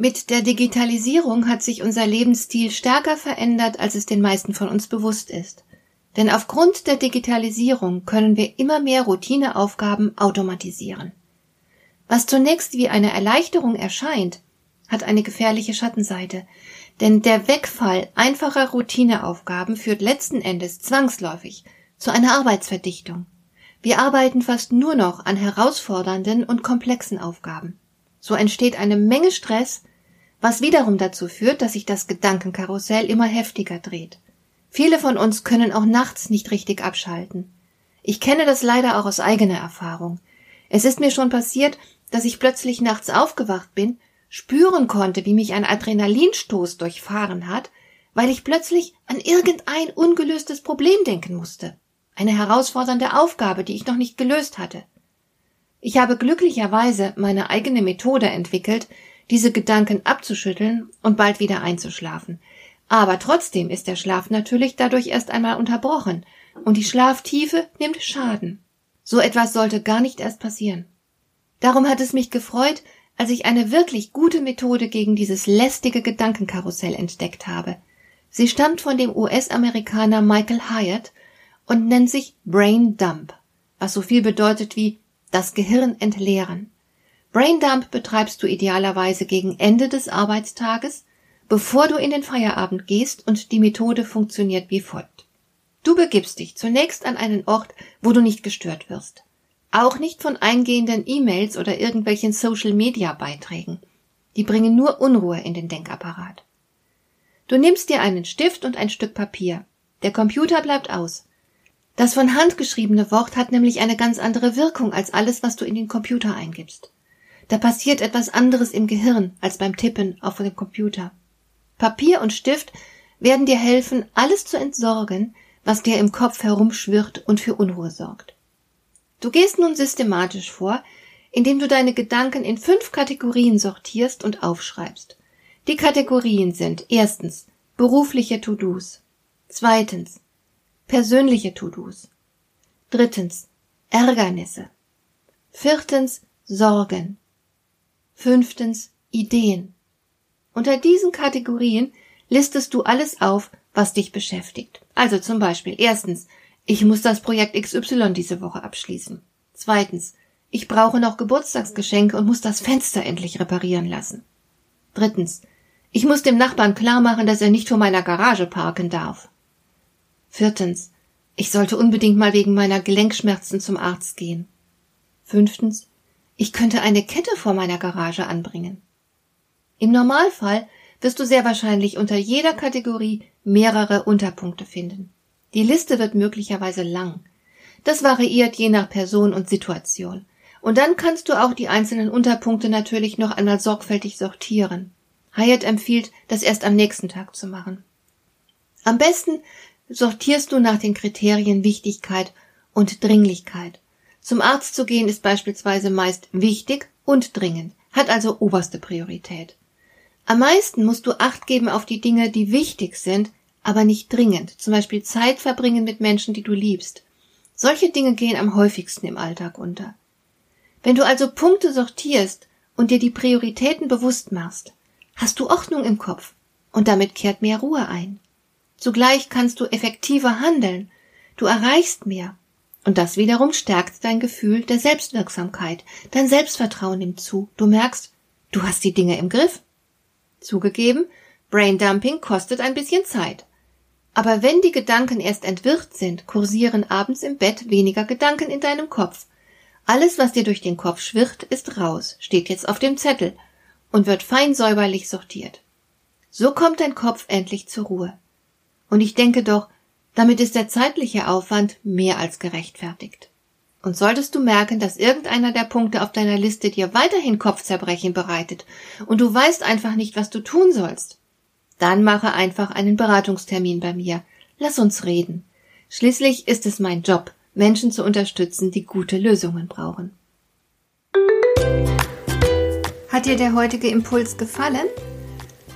Mit der Digitalisierung hat sich unser Lebensstil stärker verändert, als es den meisten von uns bewusst ist. Denn aufgrund der Digitalisierung können wir immer mehr Routineaufgaben automatisieren. Was zunächst wie eine Erleichterung erscheint, hat eine gefährliche Schattenseite, denn der Wegfall einfacher Routineaufgaben führt letzten Endes zwangsläufig zu einer Arbeitsverdichtung. Wir arbeiten fast nur noch an herausfordernden und komplexen Aufgaben. So entsteht eine Menge Stress, was wiederum dazu führt, dass sich das Gedankenkarussell immer heftiger dreht. Viele von uns können auch nachts nicht richtig abschalten. Ich kenne das leider auch aus eigener Erfahrung. Es ist mir schon passiert, dass ich plötzlich nachts aufgewacht bin, spüren konnte, wie mich ein Adrenalinstoß durchfahren hat, weil ich plötzlich an irgendein ungelöstes Problem denken musste. Eine herausfordernde Aufgabe, die ich noch nicht gelöst hatte. Ich habe glücklicherweise meine eigene Methode entwickelt, diese Gedanken abzuschütteln und bald wieder einzuschlafen. Aber trotzdem ist der Schlaf natürlich dadurch erst einmal unterbrochen und die Schlaftiefe nimmt Schaden. So etwas sollte gar nicht erst passieren. Darum hat es mich gefreut, als ich eine wirklich gute Methode gegen dieses lästige Gedankenkarussell entdeckt habe. Sie stammt von dem US-Amerikaner Michael Hyatt und nennt sich Brain Dump, was so viel bedeutet wie das Gehirn entleeren. Braindump betreibst du idealerweise gegen Ende des Arbeitstages, bevor du in den Feierabend gehst und die Methode funktioniert wie folgt. Du begibst dich zunächst an einen Ort, wo du nicht gestört wirst. Auch nicht von eingehenden E-Mails oder irgendwelchen Social-Media-Beiträgen. Die bringen nur Unruhe in den Denkapparat. Du nimmst dir einen Stift und ein Stück Papier. Der Computer bleibt aus. Das von Hand geschriebene Wort hat nämlich eine ganz andere Wirkung als alles, was du in den Computer eingibst. Da passiert etwas anderes im Gehirn als beim Tippen auf dem Computer. Papier und Stift werden dir helfen, alles zu entsorgen, was dir im Kopf herumschwirrt und für Unruhe sorgt. Du gehst nun systematisch vor, indem du deine Gedanken in fünf Kategorien sortierst und aufschreibst. Die Kategorien sind erstens berufliche To-Dos, zweitens persönliche To-Dos, drittens Ärgernisse, viertens Sorgen, Fünftens Ideen. Unter diesen Kategorien listest du alles auf, was dich beschäftigt. Also zum Beispiel erstens, ich muss das Projekt XY diese Woche abschließen. Zweitens, ich brauche noch Geburtstagsgeschenke und muss das Fenster endlich reparieren lassen. Drittens, ich muss dem Nachbarn klar machen, dass er nicht vor meiner Garage parken darf. Viertens, ich sollte unbedingt mal wegen meiner Gelenkschmerzen zum Arzt gehen. Fünftens, ich könnte eine Kette vor meiner Garage anbringen. Im Normalfall wirst du sehr wahrscheinlich unter jeder Kategorie mehrere Unterpunkte finden. Die Liste wird möglicherweise lang. Das variiert je nach Person und Situation. Und dann kannst du auch die einzelnen Unterpunkte natürlich noch einmal sorgfältig sortieren. Hyatt empfiehlt, das erst am nächsten Tag zu machen. Am besten sortierst du nach den Kriterien Wichtigkeit und Dringlichkeit. Zum Arzt zu gehen ist beispielsweise meist wichtig und dringend, hat also oberste Priorität. Am meisten musst du Acht geben auf die Dinge, die wichtig sind, aber nicht dringend, zum Beispiel Zeit verbringen mit Menschen, die du liebst. Solche Dinge gehen am häufigsten im Alltag unter. Wenn du also Punkte sortierst und dir die Prioritäten bewusst machst, hast du Ordnung im Kopf und damit kehrt mehr Ruhe ein. Zugleich kannst du effektiver handeln, du erreichst mehr und das wiederum stärkt dein Gefühl der Selbstwirksamkeit. Dein Selbstvertrauen nimmt zu. Du merkst, du hast die Dinge im Griff. Zugegeben, Braindumping kostet ein bisschen Zeit. Aber wenn die Gedanken erst entwirrt sind, kursieren abends im Bett weniger Gedanken in deinem Kopf. Alles, was dir durch den Kopf schwirrt, ist raus, steht jetzt auf dem Zettel und wird fein säuberlich sortiert. So kommt dein Kopf endlich zur Ruhe. Und ich denke doch, damit ist der zeitliche Aufwand mehr als gerechtfertigt. Und solltest du merken, dass irgendeiner der Punkte auf deiner Liste dir weiterhin Kopfzerbrechen bereitet und du weißt einfach nicht, was du tun sollst, Dann mache einfach einen Beratungstermin bei mir. Lass uns reden. Schließlich ist es mein Job, Menschen zu unterstützen, die gute Lösungen brauchen. Hat dir der heutige Impuls gefallen?